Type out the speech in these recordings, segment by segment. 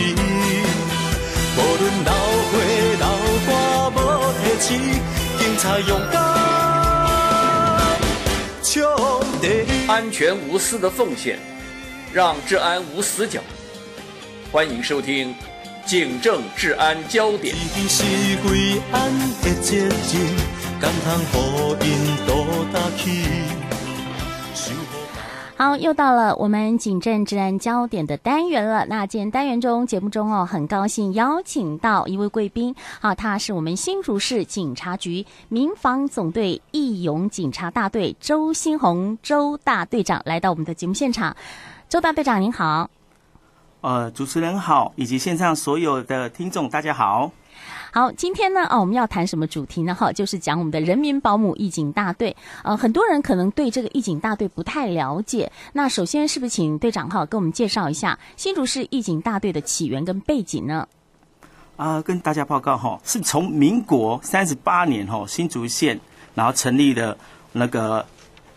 情。无论流血流汗无提醒，警察勇敢冲第一。安全无私的奉献，让治安无死角。欢迎收听《警政治安焦点》。好，又到了我们警政治安焦点的单元了。那今天单元中节目中哦，很高兴邀请到一位贵宾，啊，他是我们新竹市警察局民防总队义勇警察大队周新红周大队长来到我们的节目现场。周大队长您好，呃，主持人好，以及线上所有的听众大家好。好，今天呢，哦，我们要谈什么主题呢？哈，就是讲我们的人民保姆义警大队。呃，很多人可能对这个义警大队不太了解。那首先，是不是请队长哈跟我们介绍一下新竹市义警大队的起源跟背景呢？啊、呃，跟大家报告哈，是从民国三十八年哈新竹县，然后成立了那个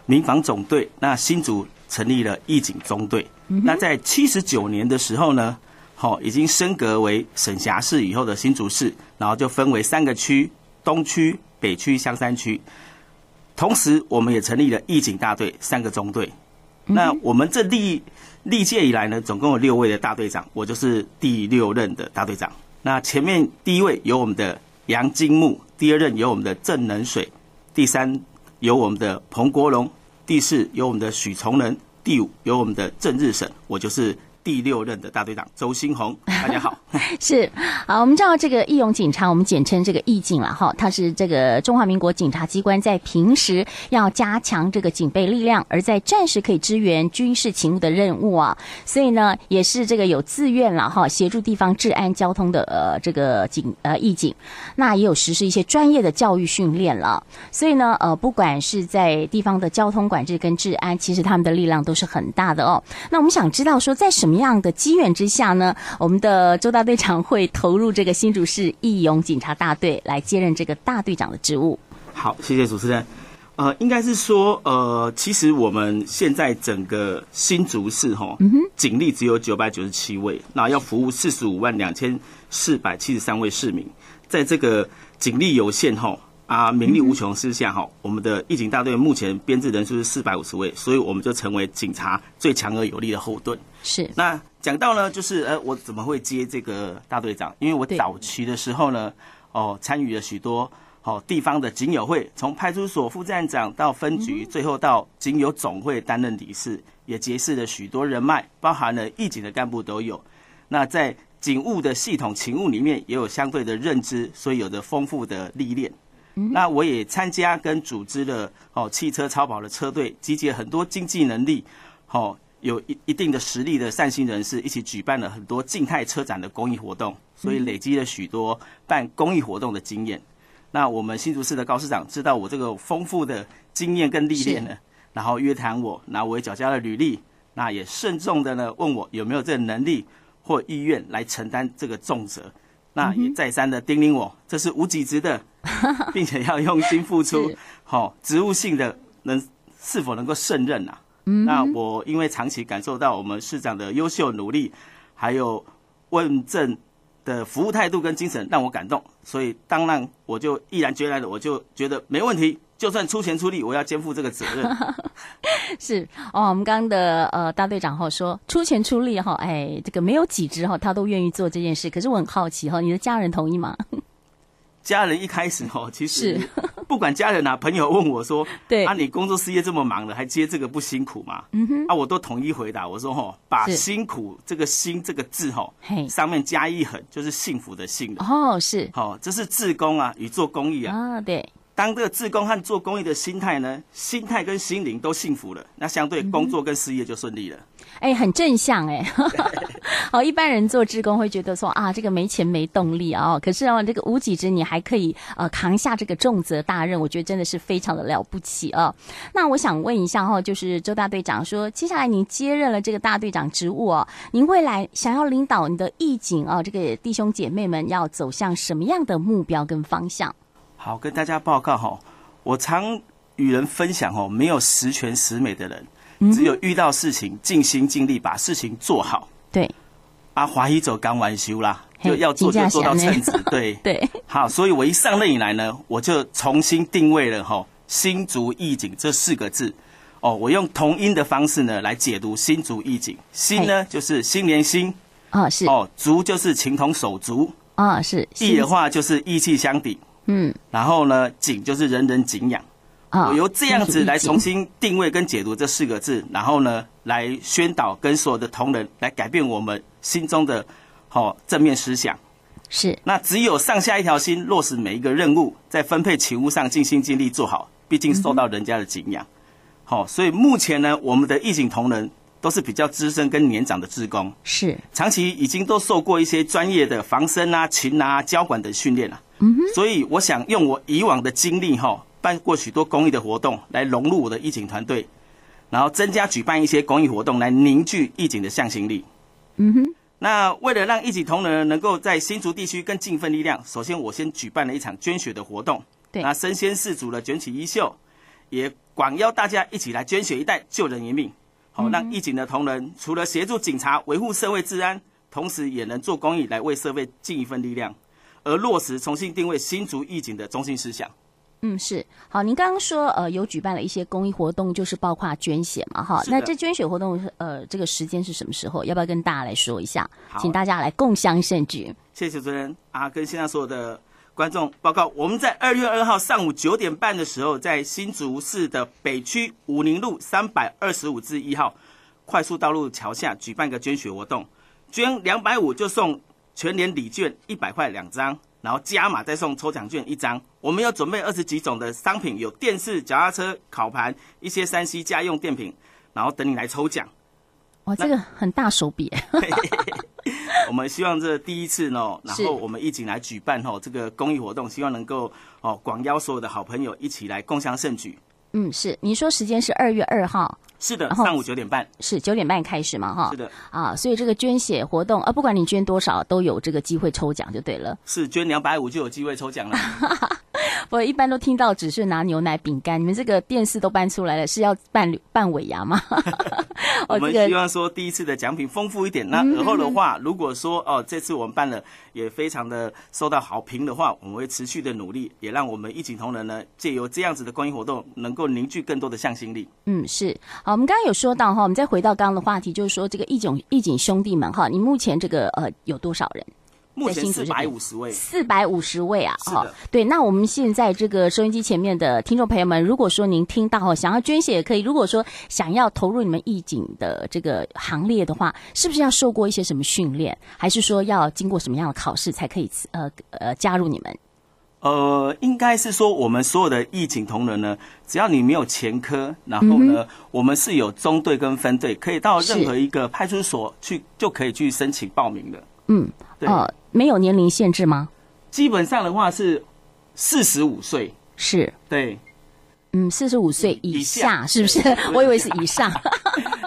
民防总队，那新竹成立了义警中队。嗯、那在七十九年的时候呢？好，已经升格为省辖市以后的新竹市，然后就分为三个区：东区、北区、香山区。同时，我们也成立了义警大队三个中队。那我们这历历届以来呢，总共有六位的大队长，我就是第六任的大队长。那前面第一位有我们的杨金木，第二任有我们的郑能水，第三有我们的彭国荣，第四有我们的许崇仁，第五有我们的郑日省，我就是。第六任的大队长周新红，大家好。是，好，我们知道这个义勇警察，我们简称这个义警了哈。他是这个中华民国警察机关在平时要加强这个警备力量，而在战时可以支援军事勤务的任务啊。所以呢，也是这个有自愿了哈，协助地方治安交通的呃这个警呃义警。那也有实施一些专业的教育训练了。所以呢，呃，不管是在地方的交通管制跟治安，其实他们的力量都是很大的哦。那我们想知道说，在什么？什么样的机缘之下呢？我们的周大队长会投入这个新竹市义勇警察大队来接任这个大队长的职务。好，谢谢主持人。呃，应该是说，呃，其实我们现在整个新竹市哈，警力只有九百九十七位，那要服务四十五万两千四百七十三位市民，在这个警力有限哈。啊，名利无穷之下哈，我们的义警大队目前编制人数是四百五十位，所以我们就成为警察最强而有力的后盾。是。那讲到呢，就是呃，我怎么会接这个大队长？因为我早期的时候呢，哦，参与了许多哦地方的警友会，从派出所副站长到分局，最后到警友总会担任理事，也结识了许多人脉，包含了义警的干部都有。那在警务的系统勤务里面，也有相对的认知，所以有着丰富的历练。那我也参加跟组织了哦汽车超跑的车队，集结很多经济能力，哦有一一定的实力的善心人士，一起举办了很多静态车展的公益活动，所以累积了许多办公益活动的经验。那我们新竹市的高市长知道我这个丰富的经验跟历练呢，然后约谈我，那我也缴交了履历，那也慎重的呢问我有没有这个能力或意愿来承担这个重责。那也再三的叮咛我，这是无给职的，并且要用心付出，好，职务性的能是否能够胜任啊？那我因为长期感受到我们市长的优秀努力，还有问政的服务态度跟精神让我感动，所以当然我就毅然决然的，我就觉得没问题。就算出钱出力，我要肩负这个责任。是哦，我们刚刚的呃大队长哈说出钱出力哈，哎，这个没有几只哈，他都愿意做这件事。可是我很好奇哈，你的家人同意吗？家人一开始哦，其实 不管家人啊朋友问我说，对啊，你工作事业这么忙了，还接这个不辛苦吗？嗯哼，啊，我都统一回答我说哦，把辛苦这个辛这个字哦，上面加一横，就是幸福的幸哦，是，好，这是自工啊与做公益啊，啊，对。当这个自工和做公益的心态呢，心态跟心灵都幸福了，那相对工作跟事业就顺利了。哎、很正向哎。好，一般人做志工会觉得说啊，这个没钱没动力啊、可是哦，这个无给职你还可以呃扛下这个重责大任，我觉得真的是非常的了不起啊、哦。那我想问一下哈、哦，就是周大队长说，接下来您接任了这个大队长职务哦，您未来想要领导你的义警啊，这个弟兄姐妹们要走向什么样的目标跟方向？好，跟大家报告哈，我常与人分享哦，没有十全十美的人，只有遇到事情尽心尽力把事情做好。对，啊，华一走刚完休啦，就要做就做到称职，对对。好，所以我一上任以来呢，我就重新定位了哈“新竹意景”这四个字。哦，我用同音的方式呢来解读“新竹意景”。新呢就是心连心，哦是。哦，竹就是情同手足，啊是。义的话就是义气相抵，嗯。然后呢，景就是人人景仰。我由这样子来重新定位跟解读这四个字，然后呢，来宣导跟所有的同仁来改变我们心中的好正面思想。是。那只有上下一条心，落实每一个任务，在分配勤务上尽心尽力做好，毕竟受到人家的敬仰。好，所以目前呢，我们的义警同仁都是比较资深跟年长的职工，是长期已经都受过一些专业的防身啊、勤啊、交管等训练了。嗯哼。所以我想用我以往的经历哈。办过许多公益的活动，来融入我的义警团队，然后增加举办一些公益活动，来凝聚义警的向心力。嗯哼。那为了让义警同仁能够在新竹地区更尽一份力量，首先我先举办了一场捐血的活动。对。那身先士卒的卷起衣袖，也广邀大家一起来捐血一袋，救人一命。好，让义警的同仁除了协助警察维护社会治安，同时也能做公益来为社会尽一份力量，而落实重新定位新竹义警的中心思想。嗯，是好。您刚刚说，呃，有举办了一些公益活动，就是包括捐血嘛，哈。那这捐血活动，呃，这个时间是什么时候？要不要跟大家来说一下？请大家来共襄盛举。谢谢主持人啊，跟现在所有的观众报告，我们在二月二号上午九点半的时候，在新竹市的北区武宁路三百二十五至一号快速道路桥下举办个捐血活动，捐两百五就送全年礼券一百块两张。然后加码再送抽奖券一张，我们有准备二十几种的商品，有电视、脚踏车、烤盘，一些三 C 家用电品，然后等你来抽奖。哇，这个很大手笔。我们希望这第一次呢，然后我们一起来举办吼这个公益活动，希望能够哦广邀所有的好朋友一起来共襄盛举。嗯，是，你说时间是二月二号，是的，上午九点半，是九点半开始嘛，哈，是的，啊，所以这个捐血活动，啊，不管你捐多少，都有这个机会抽奖就对了，是捐两百五就有机会抽奖了。我一般都听到只是拿牛奶、饼干，你们这个电视都搬出来了，是要办办尾牙吗？我们希望说第一次的奖品丰富一点，那而后的话，如果说哦这次我们办了也非常的受到好评的话，我们会持续的努力，也让我们一景同仁呢借由这样子的公益活动，能够凝聚更多的向心力。嗯，是好，我们刚刚有说到哈，我们再回到刚刚的话题，就是说这个义景义景兄弟们哈，你目前这个呃有多少人？目前四百五十位，四百五十位啊！好，对，那我们现在这个收音机前面的听众朋友们，如果说您听到哈，想要捐血也可以；如果说想要投入你们义警的这个行列的话，是不是要受过一些什么训练，还是说要经过什么样的考试才可以呃呃加入你们？呃，应该是说我们所有的义警同仁呢，只要你没有前科，然后呢，嗯、我们是有中队跟分队，可以到任何一个派出所去，就可以去申请报名的。嗯，对。呃没有年龄限制吗？基本上的话是四十五岁，是对，嗯，四十五岁以下是不是？我以为是以上，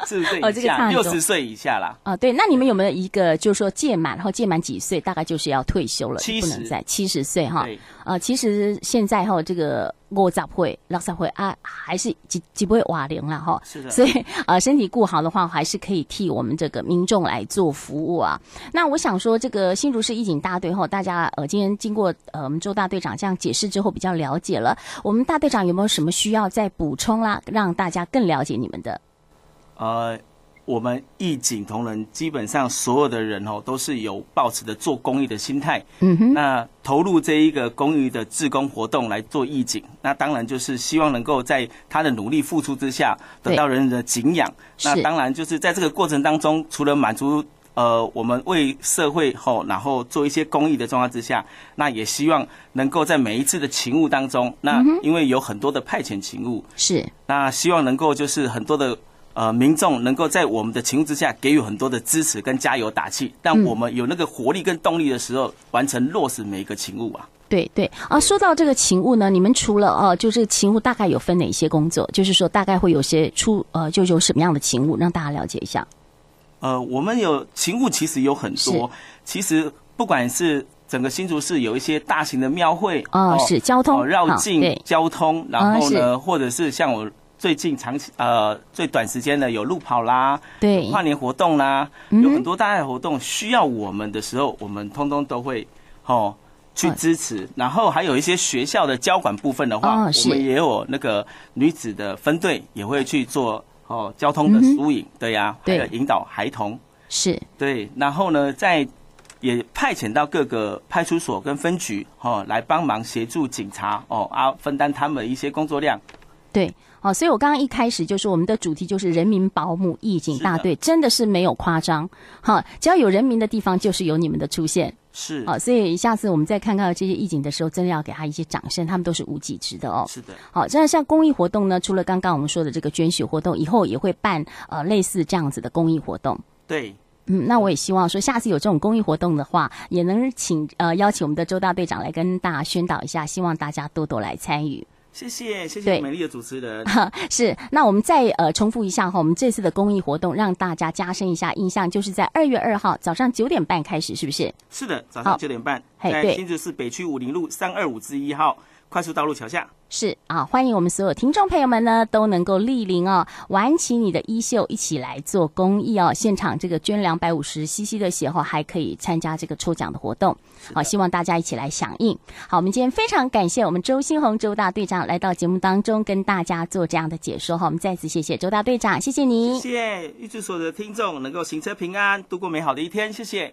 四十岁以下，六十岁以下啦。啊，对，那你们有没有一个，就是说届满，然后届满几岁，大概就是要退休了，不能再七十岁哈？呃，其实现在哈，这个。五十岁、六十岁啊，还是几几不会瓦零了哈。是的。所以呃，身体顾好的话，还是可以替我们这个民众来做服务啊。那我想说，这个新竹市义警大队后，大家呃，今天经过呃我们周大队长这样解释之后，比较了解了。我们大队长有没有什么需要再补充啦，让大家更了解你们的？呃。我们义警同仁基本上所有的人哦，都是有抱持的做公益的心态。嗯哼。那投入这一个公益的志工活动来做义警，那当然就是希望能够在他的努力付出之下得到人人的敬仰。那当然就是在这个过程当中，除了满足呃我们为社会后然后做一些公益的状况之下，那也希望能够在每一次的勤务当中，那因为有很多的派遣勤务是，那希望能够就是很多的。呃，民众能够在我们的情况之下给予很多的支持跟加油打气，让我们有那个活力跟动力的时候，完成落实每一个勤务啊。对对啊，说到这个勤务呢，你们除了哦、啊，就是勤务大概有分哪些工作？就是说大概会有些出呃，就有什么样的勤务，让大家了解一下。呃，我们有勤务其实有很多，其实不管是整个新竹市有一些大型的庙会哦，是交通绕境、哦、交通，然后呢，或者是像我。最近长期呃最短时间的有路跑啦，对，跨年活动啦，嗯、有很多大爱活动需要我们的时候，我们通通都会哦去支持。哦、然后还有一些学校的交管部分的话，哦、我们也有那个女子的分队也会去做哦交通的疏引，嗯、对呀、啊，还有引导孩童。是。对。然后呢，在也派遣到各个派出所跟分局哦来帮忙协助警察哦啊分担他们一些工作量，对。哦，所以我刚刚一开始就是我们的主题就是人民保姆义警大队，真的是没有夸张。好，只要有人民的地方，就是有你们的出现。是，好，所以下次我们再看到这些义警的时候，真的要给他一些掌声，他们都是无给职的哦。是的。好，这样像公益活动呢，除了刚刚我们说的这个捐血活动，以后也会办呃类似这样子的公益活动。对，嗯，那我也希望说下次有这种公益活动的话，也能请呃邀请我们的周大队长来跟大家宣导一下，希望大家多多来参与。谢谢，谢谢美丽的主持人。是，那我们再呃重复一下哈，我们这次的公益活动让大家加深一下印象，就是在二月二号早上九点半开始，是不是？是的，早上九点半，在新竹市北区武林路三二五之一号快速道路桥下。是啊，欢迎我们所有听众朋友们呢，都能够莅临哦，挽起你的衣袖，一起来做公益哦。现场这个捐两百五十 CC 的血后，还可以参加这个抽奖的活动。好，希望大家一起来响应。好，我们今天非常感谢我们周新红周大队长来到节目当中，跟大家做这样的解说哈。我们再次谢谢周大队长，谢谢你。谢谢预祝所有的听众能够行车平安，度过美好的一天。谢谢。